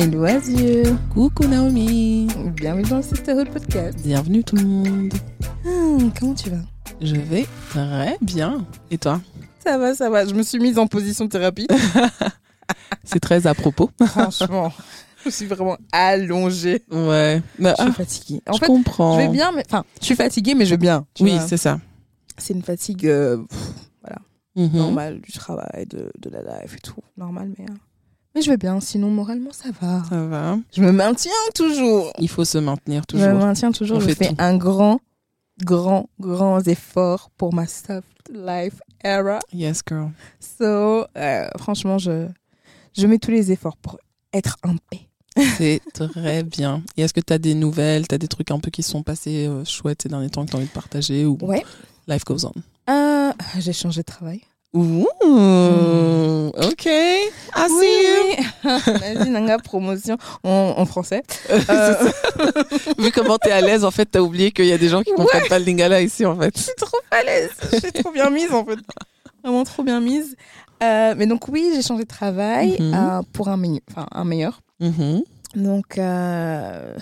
Hello Azure Coucou Naomi Bienvenue dans le Sisterhood Podcast. Bienvenue tout le monde Hum, comment tu vas? Je vais très bien. Et toi? Ça va, ça va. Je me suis mise en position thérapie. C'est très à propos. Franchement, je suis vraiment allongée. Ouais. Bah, Je suis ah, fatiguée. En je fait, comprends. je vais bien, mais enfin, je suis fatiguée, mais je vais bien. Oui, c'est ça. c'est une fatigue euh, pff, Mhm. normale du travail, de, de la life et tout. Normal, mais, euh, mais je vais bien. Sinon, moralement, ça va. Ça va. Je me maintiens toujours. Il faut se maintenir Je me toujours. maintiens toujours. On je fais tout. un grand, grand, grand effort pour ma soft life era. Yes, girl. So, euh, franchement, je, je mets tous les efforts pour être en paix. C'est très bien. Et est-ce que tu as des nouvelles, tu as des trucs un peu qui se sont passés euh, chouettes ces derniers temps que tu as envie de partager ou Ouais. life goes on? Euh, j'ai changé de travail. Ouh, ok. I see you. Vas-y, Nanga, promotion en, en français. Euh, Vu comment t'es à l'aise, en fait, t'as oublié qu'il y a des gens qui comprennent pas le lingala ici, en fait. je suis trop à l'aise. Je suis trop bien mise, en fait. Vraiment trop bien mise. Euh, mais donc, oui, j'ai changé de travail Mhm. euh, pour un, meilleur- enfin, un meilleur. Mhm. Donc, euh,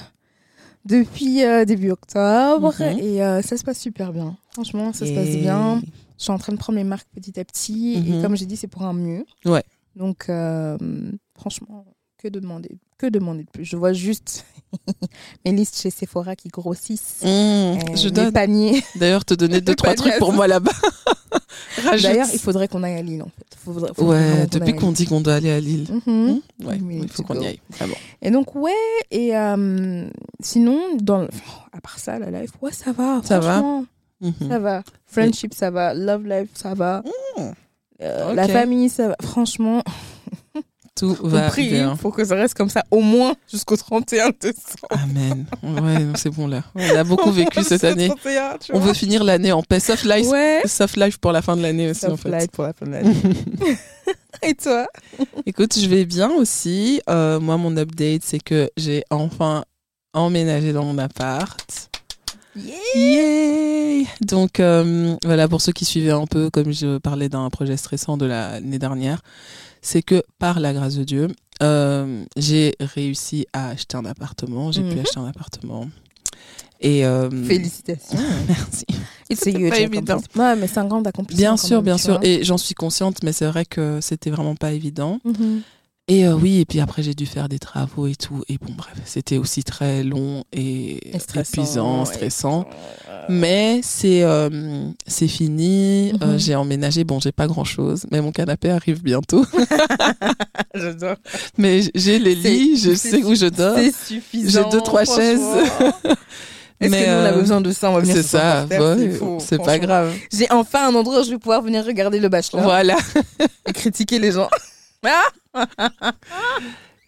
depuis début octobre. Mhm. Et ça se passe super bien. Franchement, ça se passe bien. Je suis en train de prendre mes marques petit à petit. Mhm. Et comme j'ai dit, c'est pour un mieux. Ouais. Donc, euh, franchement, que demander, que demander de plus? Je vois juste mes listes chez Sephora qui grossissent. Mmh, Euh, je dois paniers. d'ailleurs te donner deux, trois trucs pour moi là-bas. D'ailleurs, il faudrait qu'on aille à Lille, en fait. Faudrait- faudrait vraiment Ouais, depuis qu'on dit qu'on doit aller à Lille. Mhm. Mmh, Ouais, We il faut qu'on y aille. Vraiment. Et donc, ouais, et euh, sinon, dans, le- à part ça, la life, ouais, ça va. Ça va Mhm. Ça va. Friendship, ça va. Love life, ça va. Mmh. Euh. La famille, ça va. Franchement, Tout va prie bien. pour que ça reste comme ça au moins jusqu'au 31 décembre. Amen. Ouais, c'est bon là. On a beaucoup vécu cette année. 31, tu On veut finir l'année en paix. Soft life, Ouais. soft life pour la fin de l'année aussi, en Soft fait. life pour la fin de l'année. Et toi? Écoute, je vais bien aussi. Euh, moi, mon update, c'est que j'ai enfin emménagé dans mon appart. Yay Donc euh, voilà, pour ceux qui suivaient un peu, comme je parlais d'un projet stressant de l'année dernière, c'est que par la grâce de Dieu, euh, j'ai réussi à acheter un appartement. J'ai pu Mhm. acheter un appartement. Et euh, Félicitations. merci. Huge pas évident. Ouais, mais c'est un grand accomplissement. Bien sûr, même, bien sûr. vois. Et j'en suis consciente, mais c'est vrai que c'était vraiment pas évident. Mhm. Et euh, oui, et puis après j'ai dû faire des travaux et tout. Et bon, bref, c'était aussi très long et, Et stressant, épuisant, stressant. Euh, Mais c'est euh, c'est fini. Mhm. Euh, j'ai emménagé. Bon, j'ai pas grand chose, mais mon canapé arrive bientôt. J'adore. mais j'ai les lits, je sais où je dors. C'est suffisant. J'ai deux, trois chaises. Est-ce Mais, que nous, on a besoin de ça? On va venir C'est ça, ouais, c'est pas grave. J'ai enfin un endroit où je vais pouvoir venir regarder le bachelor Voilà, et critiquer les gens.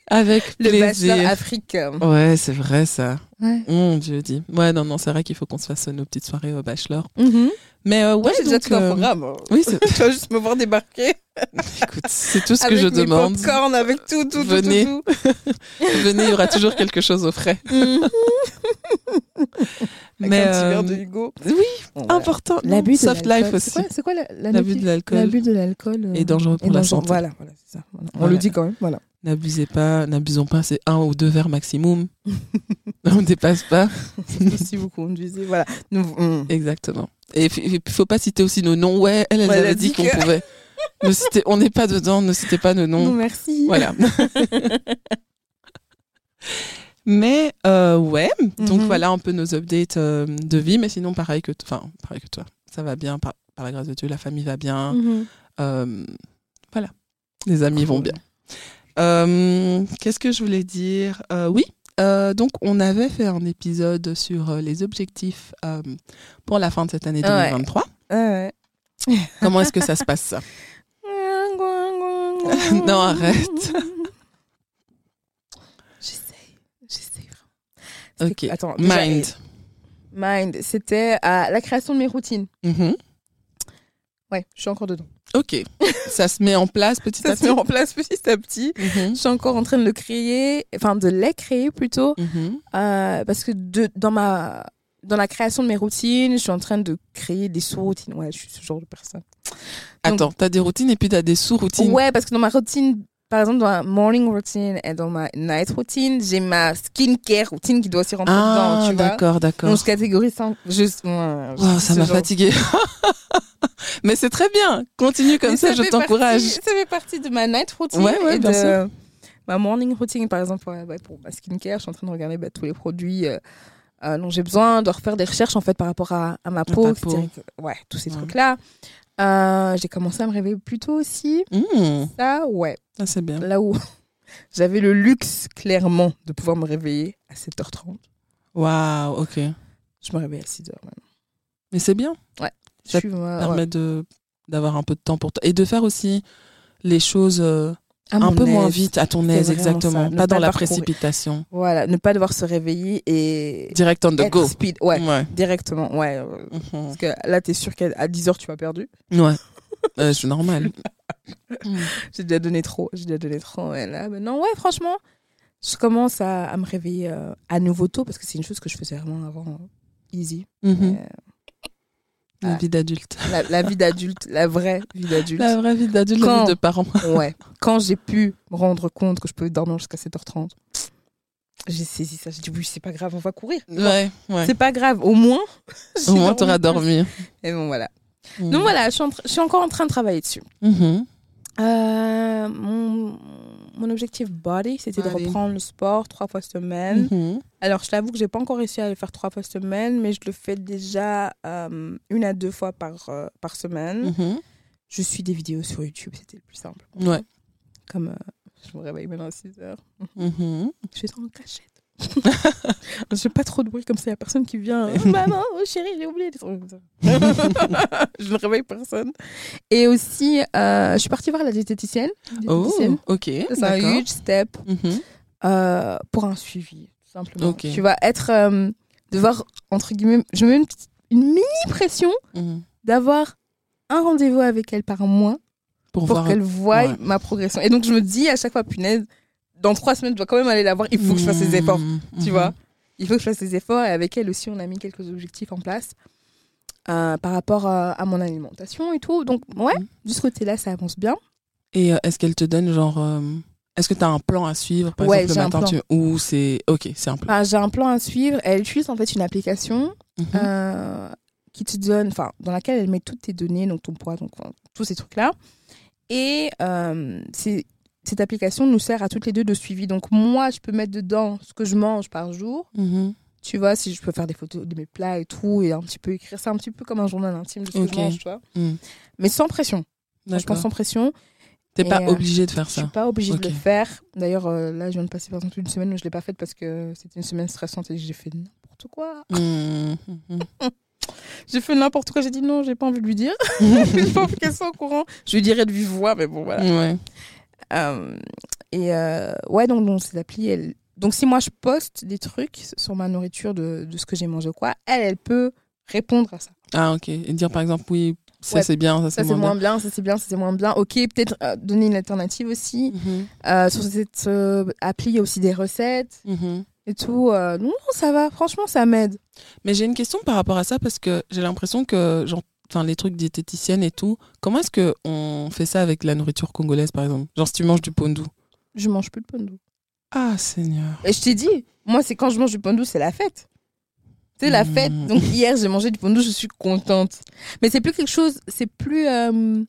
Avec Le plaisir. bachelor Afrique. Ouais, c'est vrai ça. Ouais. Mon Dieu dit. Ouais, non, non, c'est vrai qu'il faut qu'on se fasse nos petites soirées au bachelor. Mhm. Mais euh, Moi, ouais, j'ai déjà tout un euh, programme. Oui, c'est- tu vas juste me voir débarquer. écoute, c'est tout ce que avec je mes demande. popcorn, avec tout, tout, tout, Venez. tout, tout. Venez, il y aura toujours quelque chose au frais. Mhm. Avec Mais un petit euh, verre de Hugo. oui, important. L'abus de Soft l'alcool. life aussi. C'est quoi, c'est quoi la, la L'abus de l'alcool L'abus de l'alcool. euh, est dangereux pour la dangereux. santé. Voilà, voilà, c'est ça. Voilà. On Voilà. le dit quand même. Voilà. N'abusez pas, n'abusons pas, c'est un ou deux verres maximum. On ne dépasse pas. si vous conduisez, voilà. Nous. Exactement. Et il faut pas citer aussi nos noms. Ouais, elle, elle Ouais, elle avait a dit qu'on pouvait. Ne citez- on n'est pas dedans, ne citez pas nos noms. Non, merci. Voilà. Mais euh, ouais, donc Mhm. voilà un peu nos updates euh, de vie, mais sinon pareil que, enfin pareil que toi, ça va bien par, par la grâce de Dieu, la famille va bien, Mhm. euh, voilà, les amis vont bien. Euh, Qu'est-ce que je voulais dire? Oui, euh, donc on avait fait un épisode sur euh, les objectifs euh, pour la fin de cette année Ouais. 2023. Ouais. Comment est-ce que ça se passe ça? Non, arrête. J'essaye. J'essaye vraiment. Ok. C'était- Attends, déjà, Mind. Mind, c'était la création de mes routines. Mhm. Ouais, je suis encore dedans. Ok, ça se met en place petit Ça à se petit? met en place petit à petit. Mhm. Je suis encore en train de le créer, enfin de les créer plutôt, Mhm. euh, parce que de, dans ma dans la création de mes routines, je suis en train de créer des sous-routines. Ouais, je suis ce genre de personne. Attends, t'as des routines et puis t'as des sous-routines. Ouais, parce que dans ma routine par exemple, dans ma morning routine et dans ma night routine, j'ai ma skincare routine qui doit aussi rentrer dedans, Ah, tu vois. d'accord, d'accord. Donc, je catégorise ça. Juste, ouais, Wow, ça m'a genre- fatigué. Mais c'est très bien. Continue comme Mais ça, je t'encourage. Ça fait partie de ma night routine. Ouais, ouais, et bien de sûr. Ma morning routine, par exemple, ouais, pour ma skincare, je suis en train de regarder bah, tous les produits euh, euh, dont j'ai besoin, de refaire des recherches en fait par rapport à, à ma peau. peau. Ouais, tous ces Ouais. trucs-là. Euh, j'ai commencé à me réveiller plus tôt aussi. Mmh, Ça, ouais. ça c'est bien. Là où j'avais le luxe, clairement, de pouvoir me réveiller à 7h30. Waouh, ok. Je me réveille à 6h maintenant. Mais c'est bien. Je Ça suis, euh, permet ouais. de d'avoir un peu de temps pour toi et de faire aussi les choses euh, un peu moins vite à ton aise exactement pas dans la précipitation Voilà, ne pas devoir se réveiller et direct on the go speed. Ouais, ouais directement. Ouais. Mhm. Parce que là, t'es sûr qu'à 10h, tu m'as perdu. ouais Euh, c'est normal Mm. J'ai déjà donné trop. J'ai déjà donné trop. Et là, maintenant, ouais, franchement, je commence à, à me réveiller euh, à nouveau tôt parce que c'est une chose que je faisais vraiment avant. easy. Mais, la Ah. vie d'adulte la, la vie d'adulte, la vraie vie d'adulte. la vraie vie d'adulte la vie de parent Ouais. Quand j'ai pu me rendre compte que je pouvais dormir jusqu'à 7h30, j'ai saisi ça. J'ai dit, oui, c'est pas grave, on va courir. ouais ouais C'est pas grave, au moins. au moins t'auras dormi Et bon, voilà. Mm. Donc voilà, je suis, en tra- je suis encore en train de travailler dessus. Mhm. Euh, mon, mon objectif body, c'était de reprendre le sport trois fois semaine. Mhm. Alors, je t'avoue que j'ai pas encore réussi à le faire trois fois semaine, mais je le fais déjà euh, une à deux fois par, euh, par semaine. Mhm. Je suis des vidéos sur YouTube, c'était le plus simple. ouais Comme euh, je me réveille maintenant à 6 heures. Mhm. Je ça en cachette. je fais pas trop de bruit comme ça, il a personne qui vient. Oh, maman, oh chérie, j'ai oublié je ne réveille personne. Et aussi, euh, je suis partie voir la diététicienne. oh diététicienne. ok C'est un huge step Mhm. euh, pour un suivi, tout simplement. Tu vas être, euh, devoir, entre guillemets, je me mets une, mini pression Mhm. d'avoir un rendez-vous avec elle par mois pour, qu'elle voie ouais. ma progression. Et donc, je me dis à chaque fois, punaise, dans trois semaines, je dois quand même aller la voir, il faut que je fasse ces efforts, Mhm. tu vois. Il faut que je fasse ces efforts. Et avec elle aussi, on a mis quelques objectifs en place euh, par rapport à, à mon alimentation et tout. Donc, ouais, Mhm. de ce côté-là, ça avance bien. Et euh, est-ce qu'elle te donne genre euh, est-ce que tu as un plan à suivre par Ouais, exemple le matin tu... ou c'est OK, c'est un plan. Enfin, J'ai un plan à suivre. Elle utilise en fait une application Mhm. qui te donne, enfin, dans laquelle elle met toutes tes données, donc ton poids, donc tous ces trucs-là. Et c'est- cette application nous sert à toutes les deux de suivi. Donc moi, je peux mettre dedans ce que je mange par jour. Mhm. Tu vois, si je peux faire des photos de mes plats et tout, et un petit peu écrire ça, un petit peu comme un journal intime de ce que je mange, tu vois. Mm. Mais sans pression. Franchement, D'accord. sans pression. T'es pas euh, obligé de faire Je suis ça. pas obligée de le faire. D'ailleurs, euh, là, je viens de passer par exemple une semaine où je l'ai pas faite parce que c'était une semaine stressante et j'ai fait n'importe quoi. Mhm. Mhm. J'ai fait n'importe quoi. J'ai dit non, j'ai pas envie de lui dire. j'ai pas envie qu'elle soit au courant. Je lui dirais de vive voix, mais bon, voilà. Ouais. Euh, et euh, ouais, donc, donc cette appli, elle... donc si moi je poste des trucs sur ma nourriture de, de ce que j'ai mangé ou quoi, elle, elle peut répondre à ça. Ah OK, et dire par exemple oui, ça Ouais, c'est bien, ça Ça c'est moins moins bien, ça c'est bien, ça c'est moins bien. Ok, peut-être euh, donner une alternative aussi. Mhm. Euh, sur cette euh, appli, il y a aussi des recettes Mhm. et tout. Non, non, ça va, franchement, ça m'aide. Mais j'ai une question par rapport à ça parce que j'ai l'impression que genre enfin les trucs diététiciennes et tout, comment est-ce que on fait ça avec la nourriture congolaise par exemple? Genre si tu manges du pondu. Je mange plus de pondo. Ah Seigneur. Et je t'ai dit, moi, c'est quand je mange du pondo, c'est la fête. C'est la Mhm. fête. Donc hier, j'ai mangé du pondo, je suis contente. Mais c'est plus quelque chose, c'est plus euh,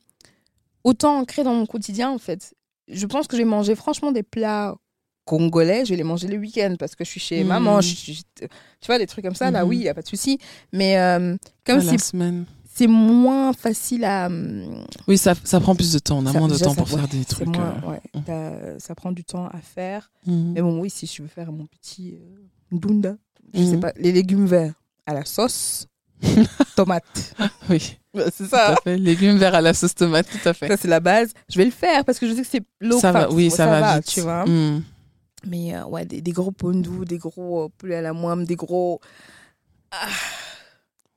autant ancré dans mon quotidien, en fait. Je pense que j'ai mangé franchement des plats congolais, je vais les manger le week-end parce que je suis chez Mhm. maman. je tu vois, des trucs comme ça, là, Mhm. oui, il n'y a pas de souci. Mais euh, comme Ah, la c'est semaine. C'est moins facile à. hum, Oui, ça, ça prend plus de temps, on a ça- moins de temps ça- pour faire des trucs. moins- euh, ouais, t'as- ça prend du temps à faire. mhm. Mais bon, oui, si je veux faire mon petit euh, dunda, je sais Mhm. pas, les légumes verts à la sauce, tomate. Oui, c'est tout à fait. Légumes verts à la sauce tomate, tout à fait. Ça, c'est la base. Je vais le faire parce que je sais que c'est l'eau. ça va, oui, ça, va, vite. tu vois. Mais euh, ouais, des, des gros pondous, des gros euh, poulets à la moime, des gros.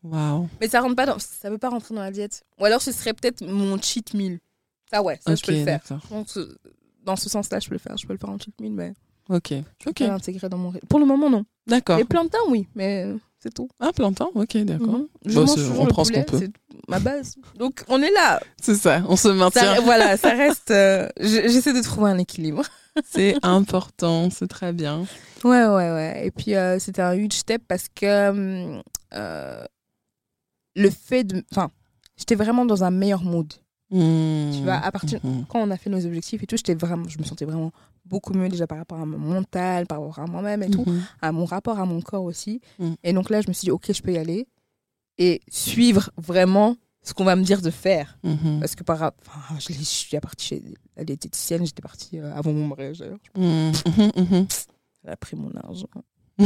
Waouh. Mais ça rentre pas dans, ça veut pas rentrer dans la diète. Ou alors ce serait peut-être mon cheat meal. Ça ouais, ça je peux le faire. que dans ce sens-là, je peux le faire. Je peux le faire en cheat meal, mais Ok. je peux l'intégrer dans mon. Pour le moment, non. D'accord. Les plantains, oui, mais c'est tout. Un plantain, ok, d'accord. Mhm. Je Bah, mange c'est- toujours on le prend ce qu'on peut. c'est- ma base. Donc on est là. C'est ça, on se maintient. Ça- voilà, ça reste. euh, je- J'essaie de trouver un équilibre. C'est important, c'est très bien. Ouais, ouais, ouais. Et puis euh, c'était un huge step parce que euh, le fait de. Enfin, j'étais vraiment dans un meilleur mood. Tu vois, à partir- Quand on a fait nos objectifs et tout, j'étais vraiment, je me sentais vraiment beaucoup mieux déjà par rapport à mon mental, par rapport à moi-même et tout. à mon rapport à mon corps aussi. Et donc là, je me suis dit, ok, je peux y aller et suivre vraiment ce qu'on va me dire de faire. Parce que par rap- enfin, je, je suis partie chez la diététicienne, j'étais partie euh, avant mon mariage. Elle a pris mon argent.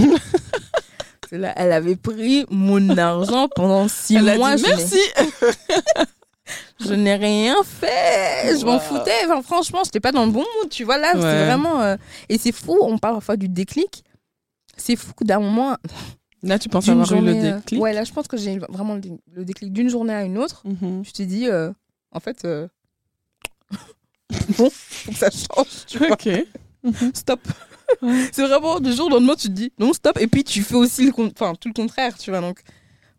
Là, elle avait pris mon argent pendant six Elle a mois. dit merci. je n'ai rien fait. Je m'en foutais. Enfin, franchement, j'étais pas dans le bon mood. Tu vois, là, Ouais. c'est vraiment. euh, Et c'est fou, on parle parfois du déclic. C'est fou d'un moment, Là, tu penses avoir eu le journée, euh, déclic? Ouais, là, je pense que j'ai eu vraiment le dé- le déclic d'une journée à une autre. Mhm. Je t'ai dit, euh, en fait, euh, bon, faut que ça change, tu vois. Ok. Stop. C'est vraiment du jour au lendemain, tu te dis, non, stop. Et puis, tu fais aussi le enfin, tout le contraire, tu vois. Donc,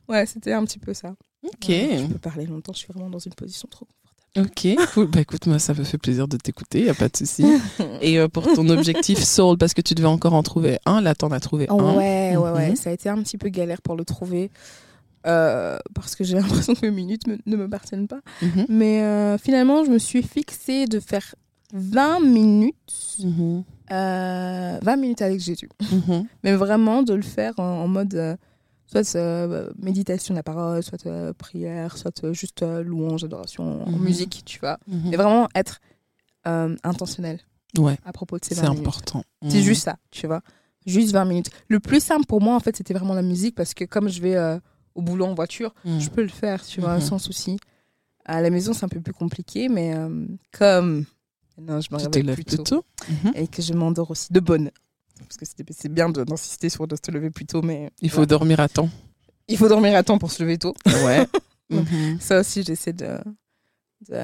ouais, c'était un petit peu ça. Ok. Ouais, je peux parler longtemps, je suis vraiment dans une position trop confortable. Ok, cool. Bah écoute, moi, ça me fait plaisir de t'écouter, y a pas de souci. Et euh, pour ton objectif soul, parce que tu devais encore en trouver un, là, t'en as trouvé un. Ouais, ouais, ouais. Mhm. Ça a été un petit peu galère pour le trouver. euh, parce que j'ai l'impression que mes minutes me- ne me partiennent pas. Mhm. Mais euh, finalement, je me suis fixée de faire 20 minutes, euh, 20 minutes avec Jésus. Mhm. Mais vraiment de le faire en, en mode euh, soit euh, méditation de la parole, soit euh, prière, soit euh, juste euh, louange, adoration en Mhm. musique, tu vois. Mhm. Mais vraiment être euh, intentionnel Ouais, à propos de ces c'est 20 minutes. important. C'est juste ça, tu vois. Juste 20 minutes. Le plus simple pour moi, en fait, c'était vraiment la musique parce que comme je vais euh, au boulot en voiture, je peux le faire, tu vois, sans souci. À la maison, c'est un peu plus compliqué, mais euh, comme non, je me Tu réveille plus plus tôt tôt. Mhm. et que je m'endors aussi de bonne. Parce que c'est bien d'insister sur de se lever plus tôt, mais Il faut dormir à temps. il faut dormir à temps pour se lever tôt. Ouais. Mhm. Ça aussi, j'essaie de, de,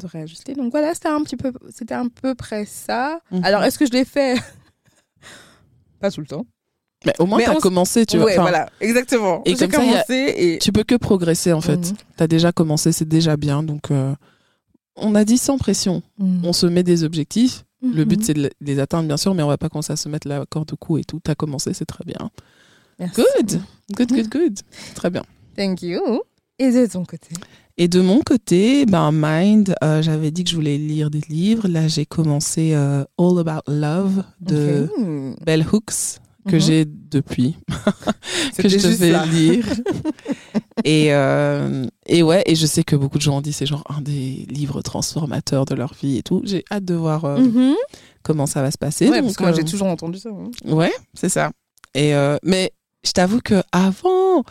de réajuster. Donc voilà, c'était un petit peu, c'était un peu près ça. Mhm. Alors, est-ce que je l'ai fait? Pas tout le temps. Mais au moins, Mais t'as on s- commencé, tu vois. ouais, voilà, exactement. et comme ça, a- et Tu peux que progresser, en fait. Mhm. T'as déjà commencé, c'est déjà bien. Donc, euh, on a dit sans pression. Mhm. On se met des objectifs. Le but, Mhm. c'est de les atteindre, bien sûr, mais on va pas commencer à se mettre la corde au cou et tout. T'as commencé, c'est très bien. Merci. Good. Good, good, good. Très bien. Thank you. Et de ton côté? Et de mon côté, ben Mind, euh, j'avais dit que je voulais lire des livres. Là, j'ai commencé euh, All About Love de Ok. Bell Hooks que Mhm. j'ai depuis que je devais lire. et euh, et ouais, et je sais que beaucoup de gens ont dit c'est genre un des livres transformateurs de leur vie et tout. J'ai hâte de voir euh, Mhm. comment ça va se passer. Ouais, Donc, parce que moi, euh, j'ai toujours entendu ça. hein. Ouais, c'est ça. Et euh, mais je t'avoue que avant,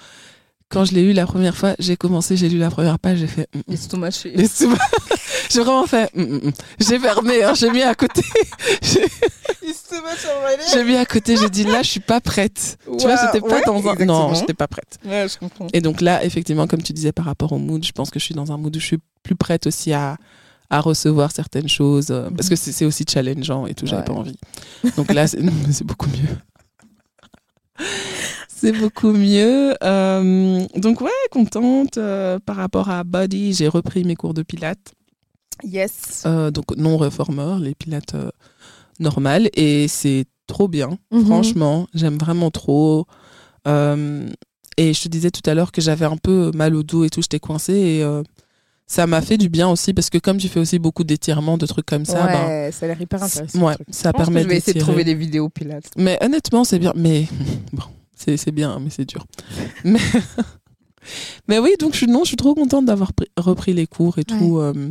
quand je l'ai lu la première fois, j'ai commencé, j'ai lu la première page, j'ai fait. mm, mm. Laisse tout mâcher. Les sous- j'ai vraiment fait. mm. J'ai fermé, hein, j'ai mis à côté. j'ai mis à côté, j'ai dit là, je suis pas prête. tu vois, j'étais pas Ouais, dans un. Non, j'étais pas prête. Ouais, je comprends. Et donc là, effectivement, comme tu disais par rapport au mood, je pense que je suis dans un mood où je suis plus prête aussi à à recevoir certaines choses euh, parce que c'est c'est aussi challengeant et tout j'avais Ouais. pas envie donc là c'est beaucoup mieux c'est beaucoup mieux. Euh, donc ouais contente euh, par rapport à body j'ai repris mes cours de pilates. Yes. euh, donc non réformeur les pilates normales et c'est trop bien. Mhm. franchement j'aime vraiment trop. Et je te disais tout à l'heure que j'avais un peu mal au dos et tout j'étais coincée. Et ça m'a fait du bien aussi parce que comme tu fais aussi beaucoup d'étirements de trucs comme ça ben, ouais, ça a l'air hyper intéressant. ouais, ça Je pense que permet Je vais essayer de trouver des vidéos pilates. mais honnêtement c'est bien. Mais bon c'est c'est bien mais c'est dur. Mais mais oui donc je suis non je suis trop contente d'avoir pris- repris les cours et tout euh,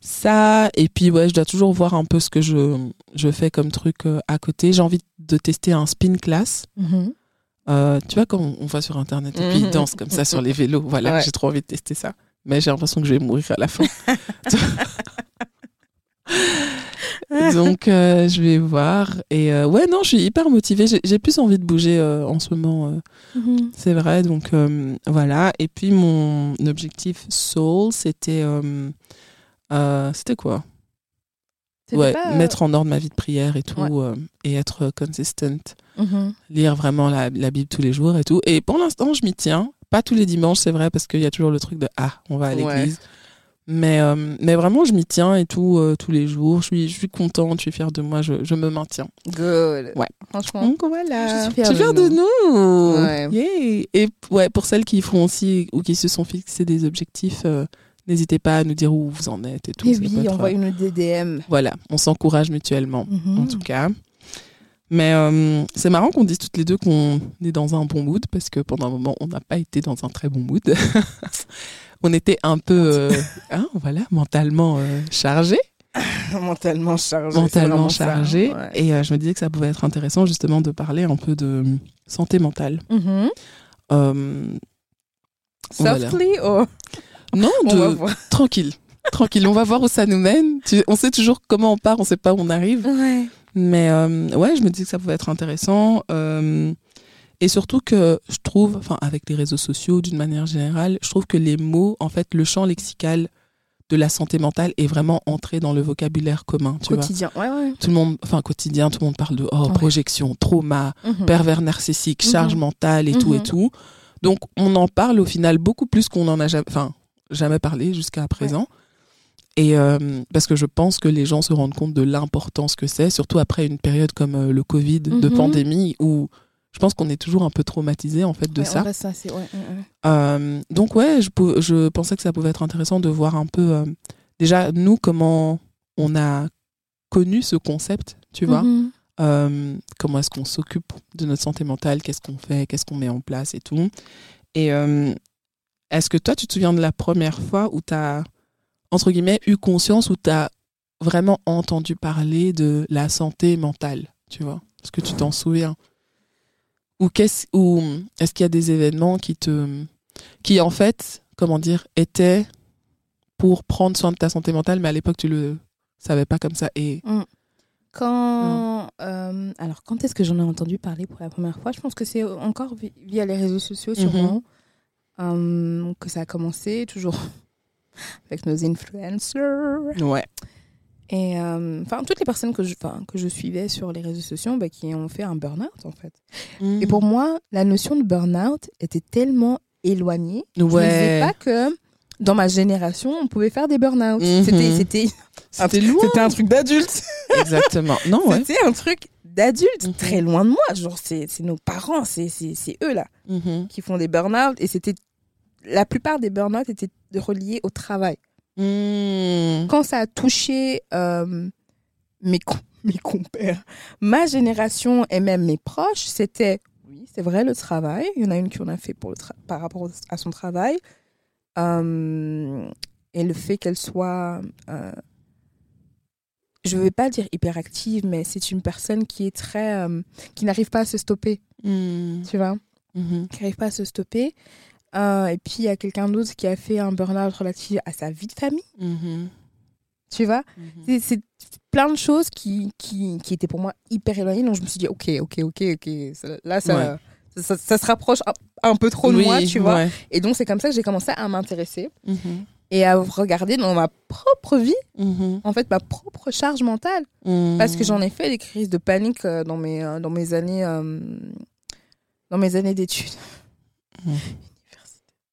ça. Et puis ouais je dois toujours voir un peu ce que je je fais comme truc euh, à côté. J'ai envie de tester un spin class. Euh, tu vois quand on va sur internet et puis ils Mhm. dansent comme ça sur les vélos. Voilà Ouais. j'ai trop envie de tester ça. Mais j'ai l'impression que je vais mourir à la fin donc euh, je vais voir et euh, ouais non je suis hyper motivée j'ai plus envie de bouger euh, en ce moment euh, c'est vrai donc voilà et puis mon objectif soul c'était c'était quoi? Ouais mettre en ordre ma vie de prière et tout Ouais. et être consistent Mhm. lire vraiment la, la Bible tous les jours et tout. Et pour l'instant, je m'y tiens. Pas tous les dimanches, c'est vrai, parce qu'il y a toujours le truc de ah, on va à l'église. Mais, euh, mais vraiment, je m'y tiens et tout, euh, tous les jours. Je suis, je suis contente, je suis fière de moi, je, je me maintiens. Good. Ouais. Franchement. Donc voilà. Je suis fière, de, nous. Ouais. Yeah. Et ouais, pour celles qui font aussi ou qui se sont fixés des objectifs, euh, n'hésitez pas à nous dire où vous en êtes et tout. Et Ça peut oui, être, envoyez-nous des DM. Voilà, on s'encourage mutuellement, en tout cas. Mais euh, c'est marrant qu'on dise toutes les deux qu'on est dans un bon mood parce que pendant un moment, on n'a pas été dans un très bon mood. on était un peu, euh, hein, voilà, mentalement euh, chargé, mentalement chargé. mentalement ça. chargé. Ouais. Et euh, je me disais que ça pouvait être intéressant justement de parler un peu de santé mentale. Mhm. Euh, Voilà. Softly ou non, de, tranquille, tranquille. On va voir où ça nous mène. Tu- on sait toujours comment on part, on sait pas où on arrive. Ouais. Mais euh, ouais, je me dis que ça pouvait être intéressant. Et surtout que je trouve, enfin, avec les réseaux sociaux d'une manière générale, je trouve que les mots, en fait, le champ lexical de la santé mentale est vraiment entré dans le vocabulaire commun. Tu vois. Quotidien. Ouais, ouais. Tout le monde, enfin, quotidien, tout le monde parle de oh, Ouais. projection, trauma, Mhm. pervers narcissique, Mhm. charge mentale et tout et Mhm. tout. Donc, on en parle au final beaucoup plus qu'on en a jamais, enfin, jamais parlé jusqu'à présent. Et euh, parce que je pense que les gens se rendent compte de l'importance que c'est, surtout après une période comme euh, le Covid, de Mhm. pandémie, où je pense qu'on est toujours un peu traumatisé en fait de Ouais, ça. on assez- ouais, ouais. Euh, donc ouais, je, pensais que ça pouvait être intéressant de voir un peu euh, déjà nous comment on a connu ce concept, tu vois. Mhm. Euh, comment est-ce qu'on s'occupe de notre santé mentale, qu'est-ce qu'on fait, qu'est-ce qu'on met en place et tout. Et est-ce que toi, tu te souviens de la première fois où tu as, entre guillemets, eu conscience, où tu as vraiment entendu parler de la santé mentale, tu vois? Est-ce que tu t'en souviens? Ou, qu'est-ce, ou est-ce qu'il y a des événements qui te... qui, en fait, comment dire, étaient pour prendre soin de ta santé mentale, mais à l'époque, tu le savais pas comme ça et... Quand, euh, alors, quand est-ce que j'en ai entendu parler pour la première fois? Je pense que c'est encore vi- via les réseaux sociaux, sûrement, euh, que ça a commencé, toujours avec nos influencers. Ouais. Et euh, enfin, toutes les personnes que je, que je suivais sur les réseaux sociaux bah, qui ont fait un burn-out, en fait. Et pour moi, la notion de burn-out était tellement éloignée. Je me disais pas que dans ma génération, on pouvait faire des burn-out. Mhm. C'était, c'était, C'était loin. c'était un truc d'adulte. Exactement. Non, ouais. C'était un truc d'adulte, Mhm. très loin de moi. Genre, c'est, c'est nos parents, c'est, c'est, c'est eux là Mhm. qui font des burn-out. Et c'était la plupart des burn-out étaient reliés au travail. Mhm. Quand ça a touché euh, mes, com- mes compères, ma génération et même mes proches, c'était, oui, c'est vrai, le travail. Il y en a une qui en a fait pour le par rapport à son travail. Euh, et le fait qu'elle soit, euh, je ne vais pas dire hyperactive, mais c'est une personne qui est très, euh, qui n'arrive pas à se stopper, Mhm. tu vois, Mhm. qui n'arrive pas à se stopper. Euh, et puis il y a quelqu'un d'autre qui a fait un burn-out relatif à sa vie de famille, Mhm. tu vois? Mhm. C'est- plein de choses qui, qui, qui étaient pour moi hyper éloignées. Donc je me suis dit, ok, ok, ok, ok. Là, ça, ça, ça- ça se rapproche un, peu trop de Oui, moi, tu vois? ouais. Et donc c'est comme ça que j'ai commencé à m'intéresser Mhm. et à regarder dans ma propre vie, en fait, ma propre charge mentale. Parce que j'en ai fait des crises de panique euh, dans mes, euh, dans mes années, euh, dans mes années d'études.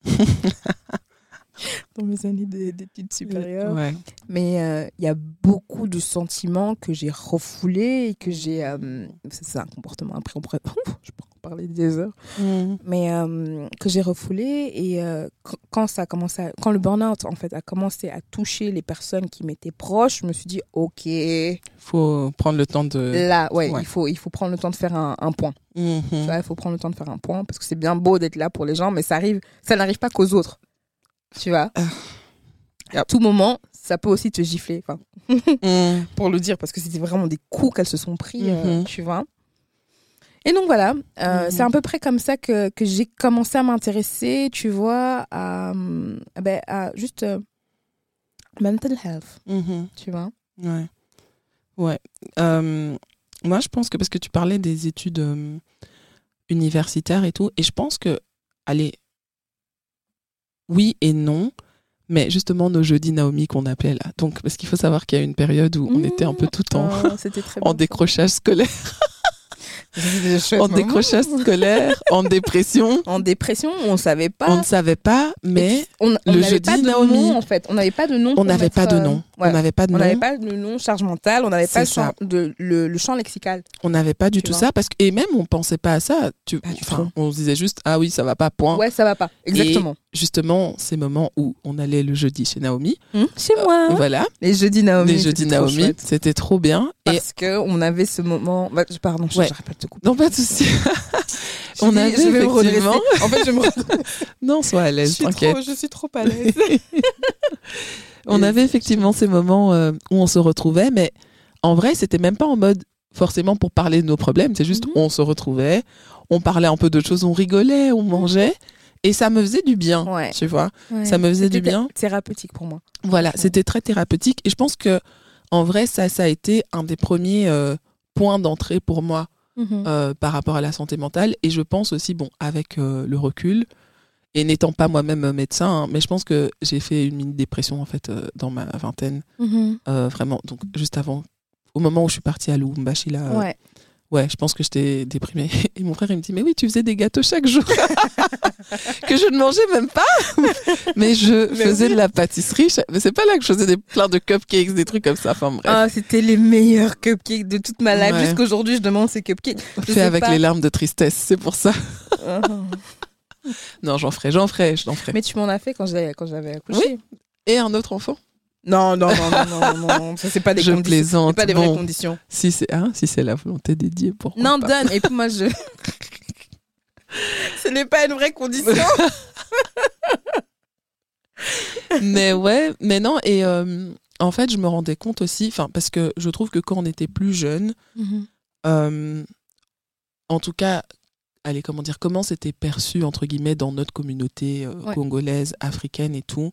Dans mes années d'é- d'études supérieures. Ouais. Mais euh, il y a beaucoup de sentiments que j'ai refoulés et que j'ai. euh, c'est un comportement. Après, on pourrait. je en parler des heures. Mhm. Mais euh, que j'ai refoulé. Et euh, qu- quand, ça a commencé à- quand le burn-out, en fait, a commencé à toucher les personnes qui m'étaient proches, je me suis dit, OK, Faut prendre le temps de. là, ouais, ouais. Il, faut, il faut prendre le temps de faire un, un point. Mhm. Vois, il faut prendre le temps de faire un point parce que c'est bien beau d'être là pour les gens, mais ça arrive, ça n'arrive pas qu'aux autres. Tu vois? Ah. À tout moment, ça peut aussi te gifler. Enfin, Mhm. pour le dire, parce que c'était vraiment des coups qu'elles se sont pris, euh, Mhm. tu vois? Et donc voilà, euh, Mhm. c'est à peu près comme ça que, que j'ai commencé à m'intéresser, tu vois, à, euh, ben, à juste euh, mental health, Mhm. tu vois. Ouais. Ouais. Euh, moi, je pense que parce que tu parlais des études universitaires et tout, et je pense que, allez, oui et non, mais justement nos jeudis Naomi qu'on appelait là. Donc, parce qu'il faut savoir qu'il y a une période où on était un peu tout en, Oh, en décrochage scolaire. En décrochage scolaire, en dépression. En dépression, on savait pas. On ne savait pas, mais on, on le jeudi, pas de Naomi. nom en fait. On n'avait pas de nom. on pour n'avait pas de euh, nom. On n'avait pas de On nom. n'avait pas de nom charge mentale, on n'avait pas ça. de, le, le champ lexical. On n'avait pas du tout vois. ça parce que et même on pensait pas à ça. Tu, enfin, on se disait juste ah oui ça va pas point. Ouais, ça va pas. Exactement. Justement ces moments où on allait le jeudi chez Naomi. Hum, Chez moi. Voilà. Les jeudis Naomi. les jeudis Naomi, c'était trop bien. Et Parce que on avait ce moment. bah, je- pardon, je Ouais. de te non pas de souci. On vais- avait je vais me redresser. effectivement. En fait, je me non sois à l'aise, t'inquiète. je suis trop à l'aise. On avait effectivement ces moments euh, où on se retrouvait, mais en vrai, c'était même pas en mode forcément pour parler de nos problèmes. C'est juste Mhm. on se retrouvait, on parlait un peu d'autres choses, on rigolait, on mangeait, et ça me faisait du bien. Ouais. Tu vois, Ouais. ça me faisait du bien. Thérapeutique pour moi. Voilà, Ouais. c'était très thérapeutique, et je pense que en vrai, ça, ça a été un des premiers euh, points d'entrée pour moi euh, par rapport à la santé mentale. Et je pense aussi, bon, avec euh, le recul, et n'étant pas moi-même euh, médecin, hein, mais je pense que j'ai fait une mini dépression en fait euh, dans ma vingtaine. Euh, vraiment, donc juste avant, au moment où je suis partie à Lubumbashi, là, ouais. Ouais. je pense que j'étais déprimée. Et mon frère, il me dit, mais oui, tu faisais des gâteaux chaque jour, que je ne mangeais même pas, mais je Mais faisais oui. de la pâtisserie. Mais c'est pas là que je faisais des, plein de cupcakes, des trucs comme ça, enfin bref. Ah, c'était les meilleurs cupcakes de toute ma life. Ouais. Jusqu'aujourd'hui, je demande ces cupcakes. je fait avec pas. les larmes de tristesse, c'est pour ça. Ah. Non, j'en ferai, j'en ferai, j'en ferai. Mais tu m'en as fait quand j'avais quand j'avais accouché. Et un autre enfant? Non, non, non, non, non, non, non. Ça, c'est pas des Je conditions. plaisante. Pas des Bon. vraies conditions. Si c'est hein, si c'est la volonté dédiée, pourquoi Non, pas? donne. Et puis moi, je. Ce n'est pas une vraie condition. mais ouais, mais non, et euh, en fait, je me rendais compte aussi, enfin, parce que je trouve que quand on était plus jeune, euh, en tout cas, allez, comment dire, comment c'était perçu, entre guillemets, dans notre communauté euh, Ouais. congolaise, africaine et tout,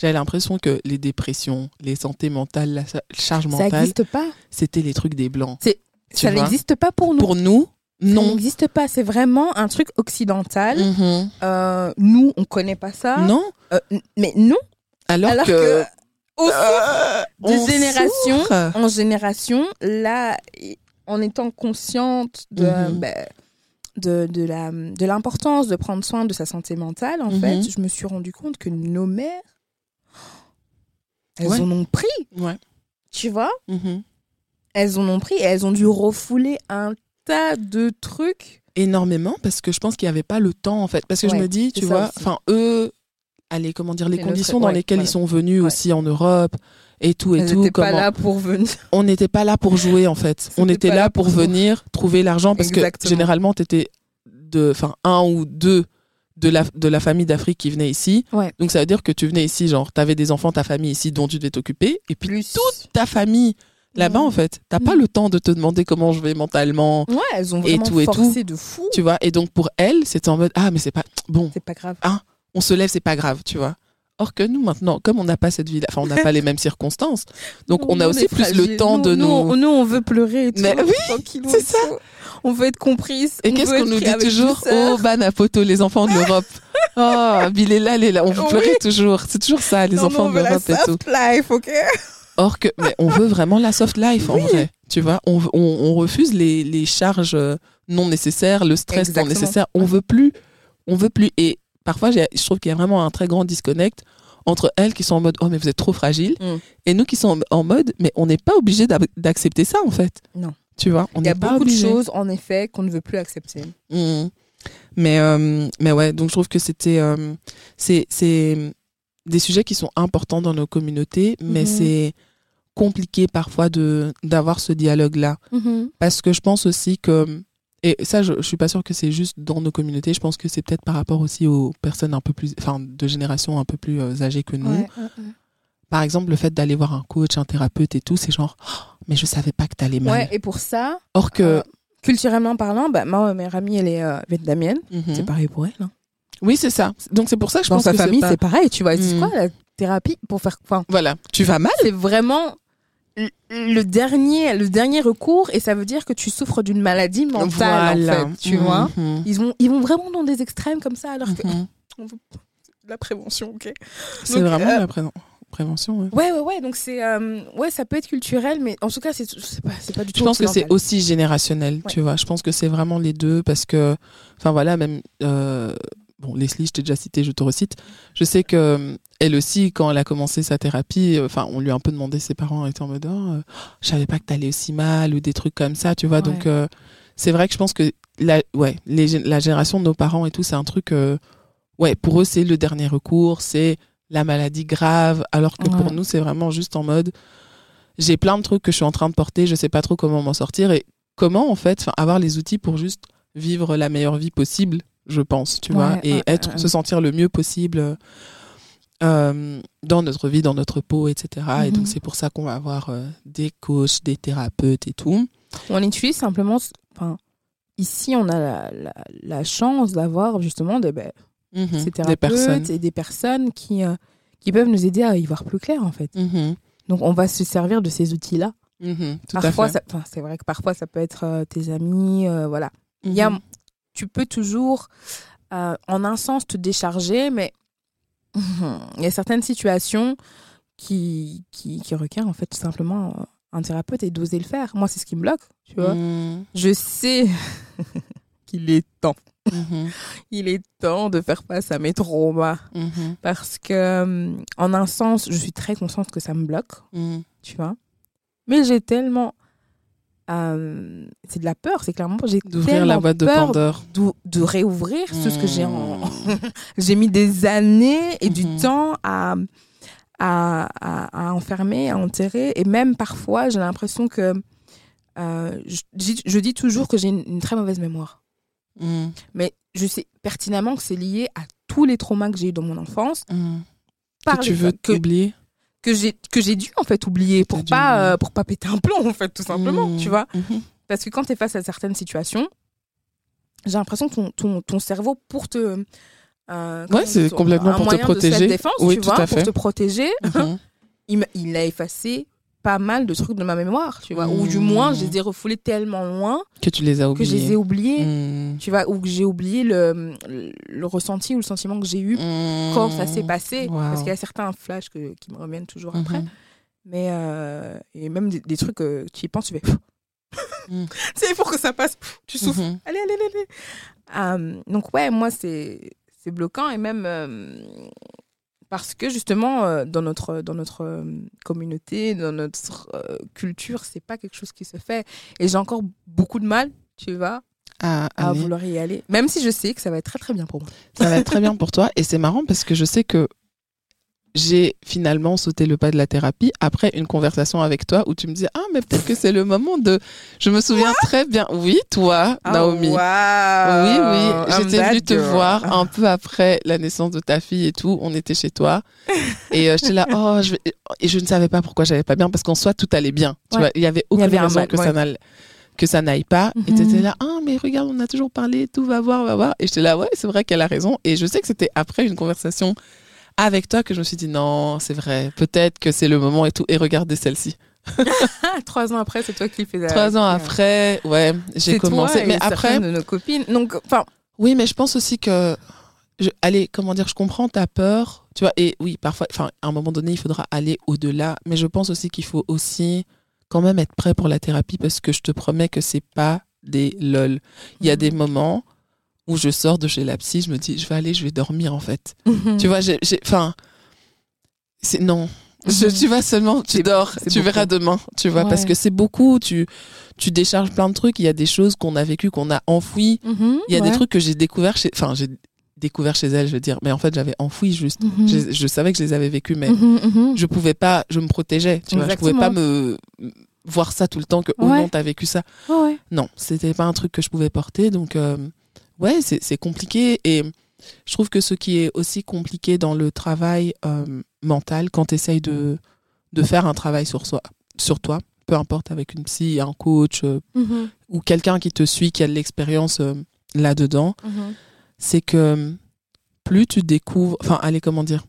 j'avais l'impression que les dépressions, les santé mentales, la charge Ça mentale, n'existe pas. c'était les trucs des blancs. Ça n'existe pas pour nous. Pour nous, Ça non. n'existe pas. C'est vraiment un truc occidental. Mhm. Euh, nous, on connaît pas ça. Non, Euh, mais non. alors, Alors que, que, au euh, de on génération souffre. en génération, là, en étant consciente de, Mhm. ben, de, de la de l'importance de prendre soin de sa santé mentale, en Mhm. fait, je me suis rendu compte que nos mères, elles Ouais. en ont pris, Ouais. tu vois? Mhm. Elles en ont pris et elles ont dû refouler un tas de trucs. énormément parce que je pense qu'il n'y avait pas le temps en fait parce que je me dis tu vois enfin eux allez comment dire les conditions notre- dans lesquelles voilà. ils sont venus aussi en Europe et tout et elles tout n'étaient pas comment là pour venir. on n'était pas là pour jouer en fait on était là pour venir trouver l'argent parce Exactement. que généralement t'étais de enfin un ou deux de la de la famille d'Afrique qui venait ici Ouais. donc ça veut dire que tu venais ici genre t'avais des enfants ta famille ici dont tu devais t'occuper et puis Plus. toute ta famille là-bas en fait t'as pas Mhm. le temps de te demander comment je vais mentalement Ouais, elles ont Et vraiment tout, et tout. forcé de fou. tu vois et donc pour elle c'était en mode ah mais c'est pas bon C'est pas grave. on se lève, c'est pas grave, tu vois. Or que nous, maintenant, comme on n'a pas cette vie, enfin, on n'a pas les mêmes circonstances, donc Nous, on a aussi plus fragile. le temps Nous- de nous, nous. on- Nous, on veut pleurer et tout. Mais oui, c'est ça. tout. On veut être comprise. Et on qu'est-ce veut qu'on nous dit toujours? Oh, Banapoto, les enfants de l'Europe. Oh, Bill est là, elle est là. On vous Oui. pleurait toujours. C'est toujours ça, les Non, enfants nous, on de veut l'Europe et tout. soft life, ok? Or que, mais on veut vraiment la soft life, en Oui. vrai. Tu vois, on, on, on refuse les, les charges euh, non nécessaires, le stress Exactement. non nécessaire. On veut plus. On veut plus. Et parfois, je trouve qu'il y a vraiment un très grand disconnect entre elles qui sont en mode oh mais vous êtes trop fragile Mm. et nous qui sommes en mode mais on n'est pas obligé d'accepter ça en fait Non. tu vois on Il y a pas beaucoup de choses, en effet, qu'on ne veut plus accepter. Mm. mais euh, mais ouais donc je trouve que c'était euh, c'est des sujets qui sont importants dans nos communautés mais Mhm. c'est compliqué parfois de d'avoir ce dialogue là parce que je pense aussi que et ça je, je suis pas sûre que c'est juste dans nos communautés je pense que c'est peut-être par rapport aussi aux personnes un peu plus enfin de génération un peu plus euh, âgées que nous Ouais, ouais, ouais. par exemple le fait d'aller voir un coach un thérapeute et tout c'est genre Oh, mais je savais pas que t'allais mal Ouais, et pour ça, or que euh, culturellement parlant, bah, ma meilleure amie, elle est euh, vietnamienne. Mhm. C'est pareil pour elle. hein. oui c'est ça donc c'est pour ça que je Dans pense sa que c'est famille, pas- c'est pareil, tu vois. C'est Mm. quoi la thérapie pour faire. Enfin, voilà tu vas mal? c'est vraiment le- dernier, le dernier recours et ça veut dire que tu souffres d'une maladie mentale Voilà. en fait, tu vois. Mhm. Ils vont, ils vont vraiment dans des extrêmes comme ça alors que Mhm. on veut la prévention, ok. c'est vraiment euh, la présence prévention. Ouais, ouais, ouais. ouais donc c'est, euh, ouais, ça peut être culturel, mais en tout cas, c'est, pas, c'est pas du tout. Je pense que c'est aussi générationnel, tu vois. Je pense que c'est vraiment les deux parce que, enfin voilà, même euh, bon, Leslie, je t'ai déjà cité, je te recite. Je sais que euh, elle aussi, quand elle a commencé sa thérapie, euh, enfin, on lui a un peu demandé, ses parents étaient en mode, oh, euh, je savais pas que t'allais aussi mal ou des trucs comme ça, tu vois. Ouais. Donc euh, c'est vrai que je pense que la, ouais, les, la génération de nos parents et tout, c'est un truc, euh, ouais, pour eux c'est le dernier recours, c'est la maladie grave, alors que pour nous c'est vraiment juste en mode, j'ai plein de trucs que je suis en train de porter, je sais pas trop comment m'en sortir et comment en fait, avoir les outils pour juste vivre la meilleure vie possible, je pense, tu vois, et être, se sentir le mieux possible euh, dans notre vie, dans notre peau, etc. Et donc Mhm. c'est pour ça qu'on va avoir euh, des coachs, des thérapeutes et tout. On utilise simplement, enfin, ici, on a la, la, la chance d'avoir justement des, ben, Mhm. ces Des thérapeutes personnes. et des personnes qui, euh, qui peuvent nous aider à y voir plus clair, en fait. Mhm. Donc, on va se servir de ces outils-là. Tout Parfois, c'est vrai que parfois, ça peut être tes amis, voilà. Il y a, tu peux toujours, en un sens, te décharger, mais il y a certaines situations qui, qui, qui requièrent en fait tout simplement euh, un thérapeute et d'oser le faire. Moi, c'est ce qui me bloque, tu vois. Mhm. Je sais qu'il est temps. Mhm. Il est temps de faire face à mes traumas Mhm. parce que, euh, en un sens, je suis très consciente que ça me bloque, Mhm. tu vois. Mais j'ai tellement. Euh, c'est de la peur, c'est clairement. J'ai D'ouvrir la boîte de Pandore. de réouvrir tout ce que j'ai en. Mhm. j'ai mis des années et du Mhm. temps à, à, à, à enfermer, à enterrer. Et même parfois, j'ai l'impression que. euh, je, dis- je dis toujours que j'ai une, une très mauvaise mémoire. Mhm. Mais je sais pertinemment que c'est lié à tous les traumas que j'ai eu dans mon enfance. Par Que tu veux que. Que j'ai que j'ai dû en fait oublier pour dû pas oublier. euh, pour pas péter un plomb en fait tout simplement Mhm. tu vois Mhm. parce que quand tu es face à certaines situations j'ai l'impression que ton, ton, ton cerveau pour te euh, comment c'est complètement pour te protéger. self-défense, Oui, tu tout vois, à fait. pour te protéger Mhm. il, m'a- il a effacé pas mal de trucs de ma mémoire tu vois ou du Mhm. moins je les ai refoulés tellement loin Que tu les as que je les ai oubliés Mhm. tu vois ou que j'ai oublié le, le ressenti ou le sentiment que j'ai eu quand ça s'est passé Wow. parce qu'il y a certains flashs que, qui me reviennent toujours après Mhm. mais euh, et même des, des trucs que tu y penses tu fais sais pour que ça passe tu souffles Mhm. allez allez allez, allez. Euh, donc ouais moi c'est c'est bloquant et même euh, parce que justement euh, dans notre dans notre euh, communauté dans notre euh, culture c'est pas quelque chose qui se fait et j'ai encore beaucoup de mal tu vois Ah, à allez. vouloir y aller même si je sais que ça va être très très bien pour moi Ça va être très bien pour toi. Et c'est marrant parce que je sais que j'ai finalement sauté le pas de la thérapie après une conversation avec toi où tu me dis Ah, mais peut-être que c'est le moment de. Je me souviens très bien. Oui, toi, Naomi. Ah, Oui, oui, j'étais venue te girl. voir un peu après la naissance de ta fille et tout. On était chez toi. Et euh, j'étais là, oh, je vais... Et je ne savais pas pourquoi j'allais pas bien parce qu'en soi, tout allait bien. Tu Ouais. vois, il y avait y aucune avait raison mal, que, ça ouais. n'aille- que ça n'aille pas. Et Mhm. tu étais là, ah, mais regarde, on a toujours parlé, tout va voir, va voir. Et j'étais là, ouais, c'est vrai qu'elle a raison. Et je sais que c'était après une conversation avec toi que je me suis dit, non, c'est vrai, peut-être que c'est le moment et tout. Et regardez celle-ci. Trois ans après, c'est toi qui fais Trois ans après, ouais, j'ai commencé. mais après, de nos copines. Donc, enfin, Oui, mais je pense aussi que. Je, allez, comment dire, je comprends ta peur, tu vois, et oui, parfois, enfin, à un moment donné, il faudra aller au-delà, mais je pense aussi qu'il faut aussi quand même être prêt pour la thérapie parce que je te promets que c'est pas des lol. Il y a Mhm. des moments où je sors de chez la psy, je me dis, je vais aller, je vais dormir en fait. Mhm. Tu vois, j'ai, enfin, c'est non. Je, Mhm. tu vas seulement, tu dors, tu beaucoup. verras demain, tu vois, parce que c'est beaucoup, tu, tu décharges plein de trucs, il y a des choses qu'on a vécues, qu'on a enfouies, Mhm, il y a des trucs que j'ai découvert chez, enfin, j'ai découvert chez elle, je veux dire, mais en fait, j'avais enfoui juste. Je, je savais que je les avais vécus, mais je pouvais pas, je me protégeais, tu vois, je pouvais pas me voir ça tout le temps que, oh Ouais. non, t'as vécu ça. Ouais. Non, c'était pas un truc que je pouvais porter, donc, euh, ouais, c'est compliqué et je trouve que ce qui est aussi compliqué dans le travail euh, mental, quand tu essayes de, de faire un travail sur, soi, sur toi, peu importe avec une psy, un coach euh, Mhm, ou quelqu'un qui te suit, qui a de l'expérience euh, là-dedans, mhm. c'est que plus tu découvres, enfin, allez, comment dire,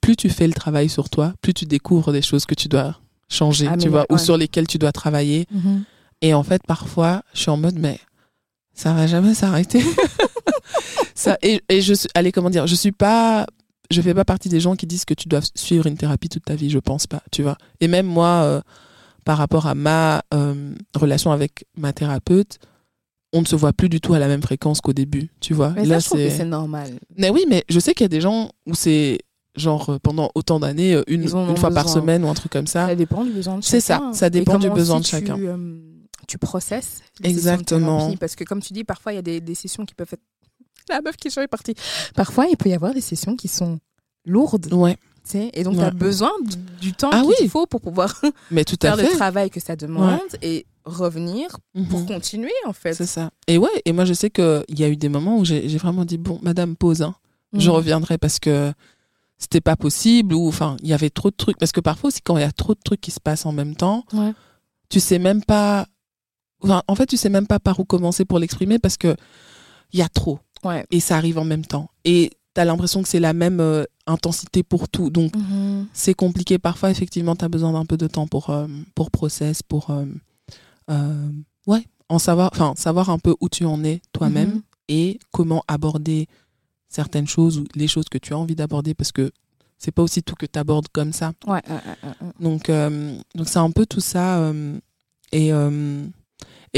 plus tu fais le travail sur toi, plus tu découvres des choses que tu dois changer, tu Améliorer, vois, ou sur lesquelles tu dois travailler. Mhm. Et en fait, parfois, je suis en mode, mais ça va jamais s'arrêter. ça, et, et je suis, allez, comment dire, je suis pas, je fais pas partie des gens qui disent que tu dois suivre une thérapie toute ta vie. Je pense pas, tu vois. Et même moi, euh, par rapport à ma euh, relation avec ma thérapeute, on ne se voit plus du tout à la même fréquence qu'au début, tu vois. Mais Là, ça, je trouve que c'est normal. Mais oui, mais je sais qu'il y a des gens où c'est genre euh, pendant autant d'années, une, une fois par semaine ou un truc comme ça. Ça dépend du besoin de chacun. C'est ça, ça dépend du besoin de chacun. Tu, euh, tu processes les Exactement. thérapie, parce que comme tu dis, parfois il y a des, des sessions qui peuvent être. La meuf qui est partie. Parfois, il peut y avoir des sessions qui sont lourdes, Ouais, tu sais, et donc tu Ouais. as besoin du, temps Ah qu'il oui. faut pour pouvoir mais tout à faire le fait. travail que ça demande et revenir pour Mhm. continuer en fait. C'est ça. Et ouais, et moi je sais qu'il y a eu des moments où j'ai j'ai vraiment dit bon, madame, pause, hein. je Mhm. reviendrai parce que c'était pas possible ou enfin, il y avait trop de trucs. Parce que parfois aussi, quand il y a trop de trucs qui se passent en même temps, Ouais. tu sais même pas. Enfin, en fait, tu sais même pas par où commencer pour l'exprimer parce que il y a trop Ouais. et ça arrive en même temps. Et tu as l'impression que c'est la même euh, intensité pour tout. Donc, Mhm. c'est compliqué. Parfois, effectivement, tu as besoin d'un peu de temps pour, euh, pour process, pour euh, ouais, en savoir, enfin, savoir un peu où tu en es toi-même Mhm. et comment aborder certaines choses ou les choses que tu as envie d'aborder parce que c'est pas aussi tout que tu abordes comme ça. Ouais. Donc, donc c'est un peu tout ça. et,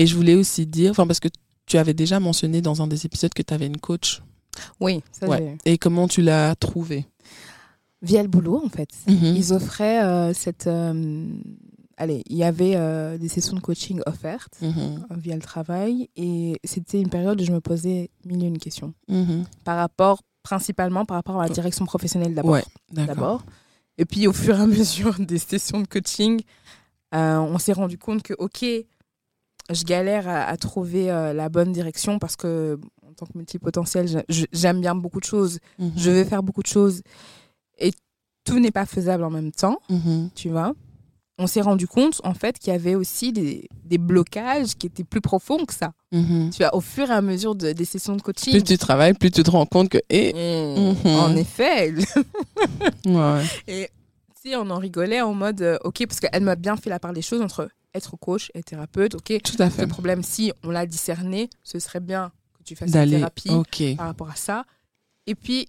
et je voulais aussi dire, enfin, parce que tu avais déjà mentionné dans un des épisodes que tu avais une coach. Oui, ça Ouais. Et comment tu l'as trouvée? Via le boulot en fait. Mhm. Ils offraient euh, cette. euh, Allez, il y avait euh, des sessions de coaching offertes Mhm. via le travail et c'était une période où je me posais mille et une questions Mhm. par rapport, principalement par rapport à la direction professionnelle d'abord. Ouais, d'abord. Et puis au fur et à mesure des sessions de coaching, on s'est rendu compte que, ok, je galère à, à trouver euh, la bonne direction parce que en tant que multipotentiel, j'aime bien beaucoup de choses, Mhm. je vais faire beaucoup de choses et tout n'est pas faisable en même temps, Mhm. tu vois. On s'est rendu compte en fait qu'il y avait aussi des, des blocages qui étaient plus profonds que ça. Mhm. Tu vois, au fur et à mesure de- des sessions de coaching. Plus tu travailles, plus tu te rends compte que. Et. Mm. Mhm. En effet, Ouais. Et sais, on en rigolait en mode, euh, ok, parce qu'elle m'a bien fait la part des choses entre être coach et thérapeute. Ok, Tout à le fait. problème, si on l'a discerné, ce serait bien que tu fasses une thérapie Ok. par rapport à ça. Et puis,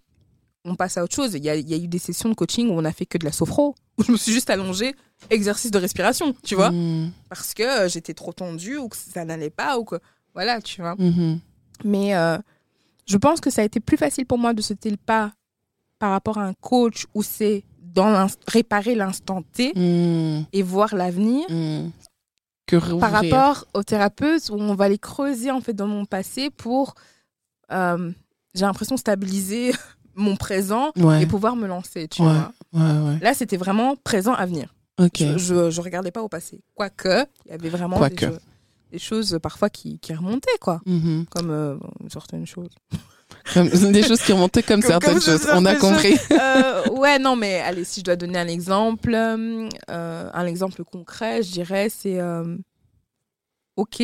on passe à autre chose. Il y a, il y a eu des sessions de coaching où on a fait que de la sophro, où je me suis juste allongée, exercice de respiration, tu vois, Mhm. parce que euh, j'étais trop tendue ou que ça n'allait pas ou que. Voilà, tu vois. Mhm. Mais euh, je pense que ça a été plus facile pour moi de sauter le pas par rapport à un coach où c'est dans réparer l'instant T Mhm. et voir l'avenir Mhm. Que par rapport aux thérapeutes où on va les creuser en fait dans mon passé pour euh, j'ai l'impression stabiliser mon présent Ouais. et pouvoir me lancer tu Ouais. vois Ouais, là c'était vraiment présent à venir Ok. je, je je regardais pas au passé quoique il y avait vraiment des, Quoique. cho- des choses parfois qui, qui remontaient quoi Mhm. comme euh, certaines choses Comme des choses qui remontaient comme, Comme- certaines comme choses. On a compris. Euh, ouais, non, mais allez, si je dois donner un exemple, euh, euh, un exemple concret, je dirais, c'est euh, ok,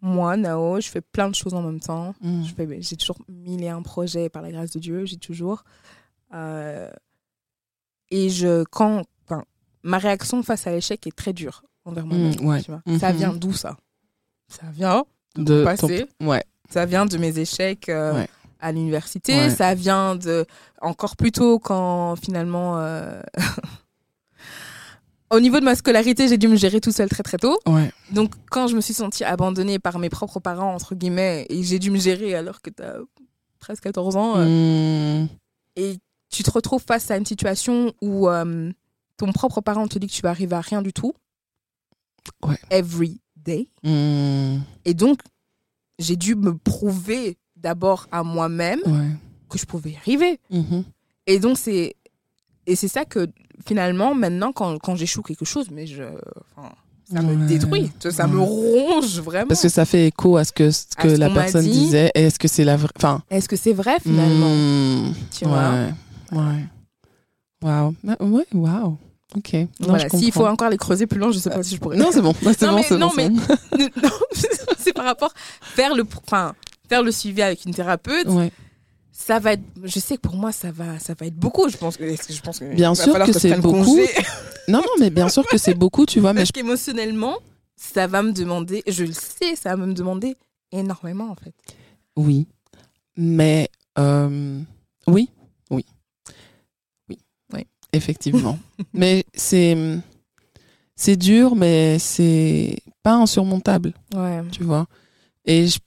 moi, Nao, je fais plein de choses en même temps. Je fais- J'ai toujours mille et un projets par la grâce de Dieu, j'ai toujours. Et je, quand, ma réaction face à l'échec est très dure envers moi-même. Mm, ouais. Ça Mhm. vient d'où ça? Ça vient de, De mon ton- passé. Ouais. Ça vient de mes échecs euh, Ouais. À l'université. Ouais. Ça vient de encore plus tôt quand finalement, euh, au niveau de ma scolarité, j'ai dû me gérer tout seul très très tôt. Ouais. Donc quand je me suis sentie abandonnée par mes propres parents entre guillemets et j'ai dû me gérer alors que t'as 13 14 ans euh, Mhm. et tu te retrouves face à une situation où euh, ton propre parent te dit que tu vas arriver à rien du tout. Ouais. Every day. Mhm. Et donc j'ai dû me prouver d'abord à moi-même Ouais. que je pouvais y arriver. Mhm. Et donc, c'est. Et c'est ça que finalement, maintenant, quand, quand j'échoue quelque chose, mais je. enfin, ça me détruit. Ça me ronge vraiment. Parce que ça fait écho à ce que, ce que ce la personne dit. disait. Est-ce que c'est la vraie. Enfin. Est-ce que c'est vrai finalement? Mhm. Tu vois? Ouais. Ouais. Waouh. Ah, Ouais, waouh. Ok. Non, Voilà, s'il faut encore les creuser plus loin, je sais pas si je pourrais. Non, c'est bon. C'est Non, bon, mais- c'est non, bon. c'est mais-. Non, c'est par rapport faire le, enfin, faire le suivi avec une thérapeute. Ouais. Ça va être. Je sais que pour moi, ça va, ça va être beaucoup. Je pense que. je pense que Bien sûr que c'est beaucoup. Non, non, mais bien sûr que c'est beaucoup, tu vois. Mais Parce qu'émotionnellement, ça va me demander. Je le sais, ça va me demander énormément en fait. Oui, mais euh, oui, oui. effectivement. mais c'est c'est dur, mais c'est pas insurmontable, Ouais. tu vois. Et je-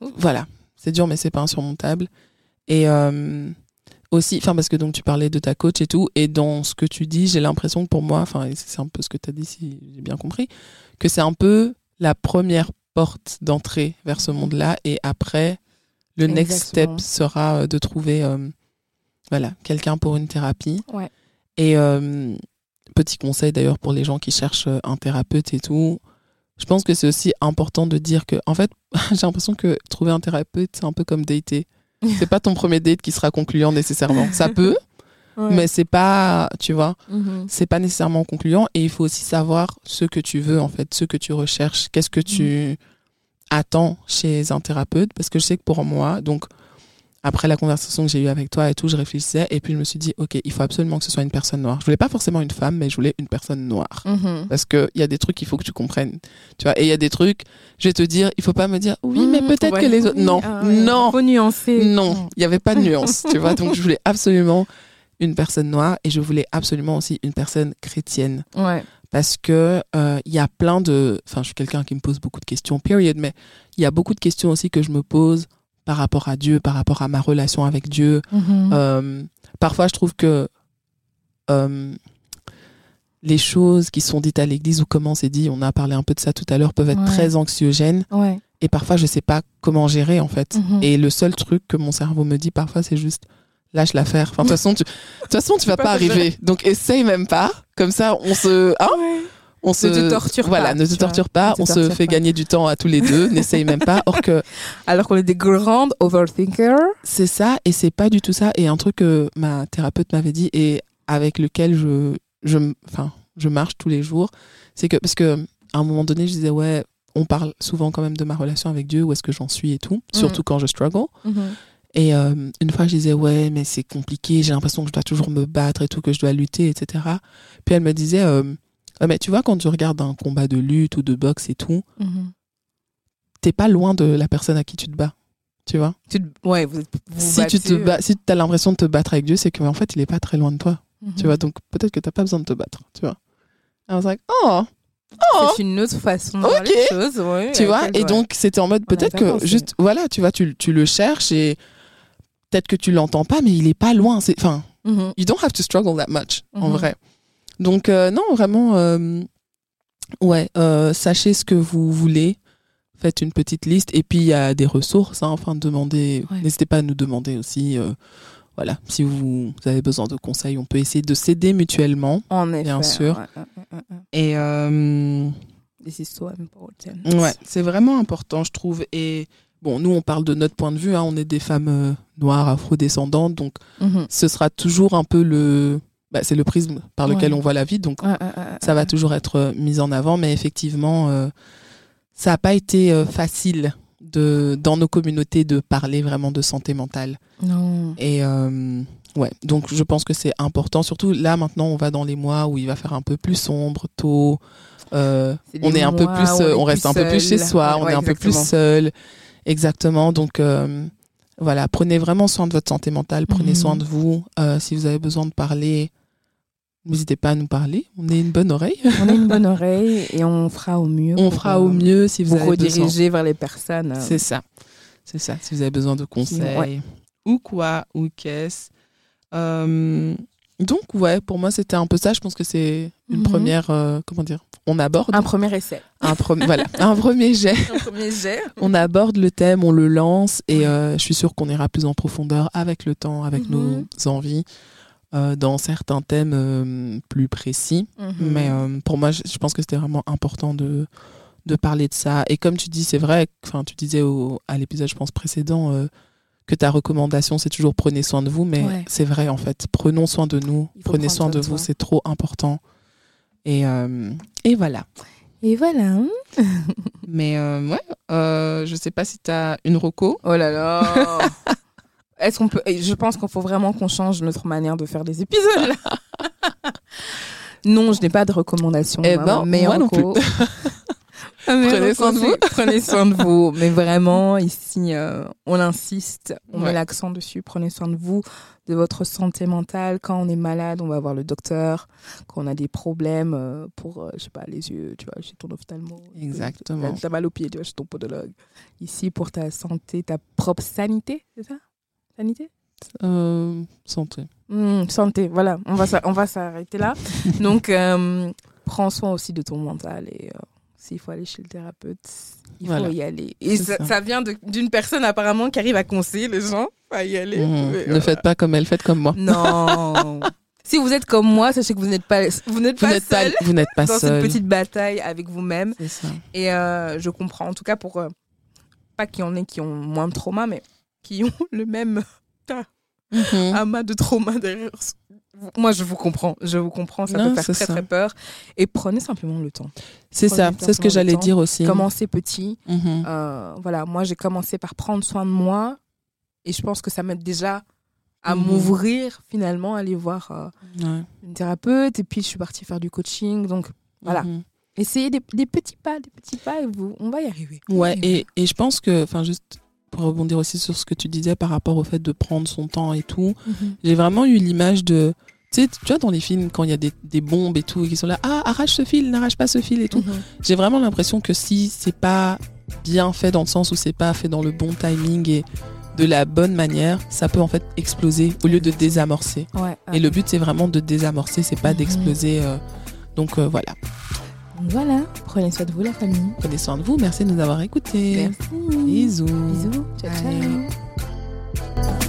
voilà, c'est dur, mais c'est pas insurmontable. Et euh, aussi, enfin parce que donc tu parlais de ta coach et tout, et dans ce que tu dis, j'ai l'impression que pour moi, enfin c'est un peu ce que tu as dit si j'ai bien compris, que c'est un peu la première porte d'entrée vers ce monde-là, et après le next step sera euh, de trouver euh, voilà quelqu'un pour une thérapie. Ouais. Et euh, petit conseil d'ailleurs pour les gens qui cherchent un thérapeute et tout. Je pense que c'est aussi important de dire que, en fait, j'ai l'impression que trouver un thérapeute, c'est un peu comme dater. C'est pas ton premier date qui sera concluant nécessairement. Ça peut, Ouais. mais c'est pas, tu vois, Mhm. c'est pas nécessairement concluant. Et il faut aussi savoir ce que tu veux, en fait, ce que tu recherches, qu'est-ce que tu attends chez un thérapeute. Parce que je sais que pour moi, donc, après la conversation que j'ai eue avec toi et tout, je réfléchissais et puis je me suis dit, OK, il faut absolument que ce soit une personne noire. Je voulais pas forcément une femme, mais je voulais une personne noire. Mhm. Parce qu'il y a des trucs qu'il faut que tu comprennes. Tu vois, et il y a des trucs, je vais te dire, il faut pas me dire, oui, mais Mhm, peut-être ouais. que les autres. Oui, Non, ah ouais. non, Faut nuancer. non, il n'y avait pas de nuance, tu vois. Donc je voulais absolument une personne noire et je voulais absolument aussi une personne chrétienne. Ouais. Parce que euh, il y a plein de. Enfin, je suis quelqu'un qui me pose beaucoup de questions, period, mais il y a beaucoup de questions aussi que je me pose par rapport à Dieu, par rapport à ma relation avec Dieu. Mhm. Euh, parfois, je trouve que euh, les choses qui sont dites à l'église ou comment c'est dit, on a parlé un peu de ça tout à l'heure, peuvent être Ouais. très anxiogènes. Ouais. Et parfois, je sais pas comment gérer, en fait. Mhm. Et le seul truc que mon cerveau me dit parfois, c'est juste lâche l'affaire. Enfin, de toute façon, tu, de toute façon, tu vas pas arriver. Donc, essaye même pas. Comme ça, on se, hein, on se, te torture voilà, pas, ne te torture pas. On se fait pas. gagner du temps à tous les deux. N'essaye même pas. Or que Alors qu'on est des grandes overthinkers. c'est ça et c'est pas du tout ça. Et un truc que ma thérapeute m'avait dit et avec lequel je, je, enfin, je marche tous les jours, c'est que parce que à un moment donné, je disais ouais, on parle souvent quand même de ma relation avec Dieu, où est-ce que j'en suis et tout, surtout quand je struggle. Et euh, une fois, je disais, ouais, mais c'est compliqué, j'ai l'impression que je dois toujours me battre et tout, que je dois lutter, etc. Puis elle me disait, euh, Ah, mais tu vois, quand tu regardes un combat de lutte ou de boxe et tout, Mhm. t'es pas loin de la personne à qui tu te bats. Tu vois Tu te- Ouais, vous, Si tu te bats, si as l'impression de te battre avec Dieu, c'est qu'en fait, il est pas très loin de toi. euh, Tu vois, donc peut-être que t'as pas besoin de te battre. Tu vois. I was like, oh, oh, C'est une autre façon de voir Ok. les choses. ouais, tu vois. Et ouais. donc, c'était en mode, peut-être que juste, voilà, tu vois, tu, tu le cherches et peut-être que tu l'entends pas, mais il est pas loin. Enfin, Mhm. you don't have to struggle that much en Mhm. vrai. Donc euh, non, vraiment, euh, ouais, euh, sachez ce que vous voulez, faites une petite liste et puis il y a des ressources. Hein, enfin, demandez, Ouais. n'hésitez pas à nous demander aussi. euh, voilà, si vous, vous avez besoin de conseils, on peut essayer de s'aider mutuellement. En effet. Bien sûr. ouais, ouais. Et euh, This is so important. ouais, c'est vraiment important, je trouve. Et bon, nous, on parle de notre point de vue. Hein, on est des femmes euh, noires, afrodescendantes, donc Mhm. ce sera toujours un peu le, bah, c'est le prisme par lequel Ouais. on voit la vie. Donc ça va toujours être euh, mis en avant, mais effectivement, euh, ça n'a pas été euh, facile de, dans nos communautés de parler vraiment de santé mentale. Non. Et euh, ouais, donc je pense que c'est important. Surtout là, maintenant, on va dans les mois où il va faire un peu plus sombre, tôt. on est un peu plus, on on est reste plus un peu plus chez soi, Ouais, on ouais, est un peu plus seul. Exactement. Donc voilà, prenez vraiment soin de votre santé mentale, prenez Mhm. soin de vous. Euh, si vous avez besoin de parler, n'hésitez pas à nous parler. On est une bonne oreille. On a une bonne oreille et on fera au mieux. On fera au mieux si vous besoin. rediriger vers les personnes. euh, C'est ça. C'est ça. Si vous avez besoin de conseils ouais. ou quoi ou qu'est-ce. Euh, donc ouais, pour moi c'était un peu ça. Je pense que c'est une Mhm. première. euh, comment dire On aborde Un premier essai. un premier. voilà, un premier jet. Un premier jet. On aborde le thème, on le lance et euh, je suis sûre qu'on ira plus en profondeur avec le temps, avec Mhm. nos envies, euh, dans certains thèmes euh, plus précis. Mhm. Mais euh, pour moi, je, pense que c'était vraiment important de, de parler de ça. Et comme tu dis, c'est vrai, tu disais au, à l'épisode, je pense, précédent, que ta recommandation, c'est toujours prenez soin de vous. Mais Ouais. c'est vrai, en fait. Prenons soin de nous, prenez soin de de vous, c'est trop important. Et, et voilà. Et voilà. hein. Mais ouais, je sais pas si tu as une reco. Oh là là. Est-ce qu'on peut Je pense qu'il faut vraiment qu'on change notre manière de faire les épisodes. non, je n'ai pas de recommandation. Eh ben, mais moi non encore- Prenez soin de vous. Prenez soin de vous. Mais vraiment, ici, euh, on insiste, on Ouais. met l'accent dessus. Prenez soin de vous, de votre santé mentale. Quand on est malade, on va voir le docteur. Quand on a des problèmes euh, pour, euh, je sais pas, les yeux, tu vois, chez ton ophtalmo. Exactement. T'as mal au pied, tu vois, chez ton podologue. Ici, pour ta santé, ta propre sanité, c'est ça? Sanité Euh, santé. Hmm, santé, voilà, on va, s'a- on va s'arrêter là. Donc, euh, prends soin aussi de ton mental et euh, s'il faut aller chez le thérapeute, il Voilà. faut y aller. Et ça, ça. ça vient d'une personne apparemment qui arrive à conseiller les gens à y aller. Mais Ne voilà. faites pas comme elle, faites comme moi. Non. si vous êtes comme moi, sachez que vous n'êtes pas, vous n'êtes Vous pas n'êtes pas, seul vous n'êtes pas dans seul. cette petite bataille avec vous-même. Et euh, je comprends, en tout cas pour euh, pas qu'il y en ait qui ont moins de trauma, mais qui ont le même Mhm. amas de trauma derrière. Moi, je vous comprends. Je vous comprends. Ça Non, peut faire très, ça. très peur. Et prenez simplement le temps. C'est ça, c'est ce que j'allais dire aussi. Commencez petit. Mhm. Euh, voilà, moi, j'ai commencé par prendre soin de moi. Et je pense que ça m'aide déjà à Mhm. m'ouvrir, finalement, à aller voir euh, Ouais. une thérapeute. Et puis, je suis partie faire du coaching. Donc, Voilà. Mhm. essayez des, des petits pas, des petits pas, et vous, on va y arriver. Y Ouais, arriver. et, et je pense que, enfin, juste pour rebondir aussi sur ce que tu disais par rapport au fait de prendre son temps et tout, Mhm. j'ai vraiment eu l'image de. Tu sais, tu vois, dans les films, quand il y a des, des bombes et tout, et qui sont là, ah, arrache ce fil, n'arrache pas ce fil et tout. Mhm. J'ai vraiment l'impression que si c'est pas bien fait dans le sens où c'est pas fait dans le bon timing et de la bonne manière, ça peut en fait exploser au lieu de désamorcer. Ouais, Et le but, c'est vraiment de désamorcer, c'est pas Mhm. d'exploser. euh, Donc euh, voilà, voilà, prenez soin de vous la famille. Prenez soin de vous, merci de nous avoir écoutés. Bisous. Bisous. Ciao, ciao.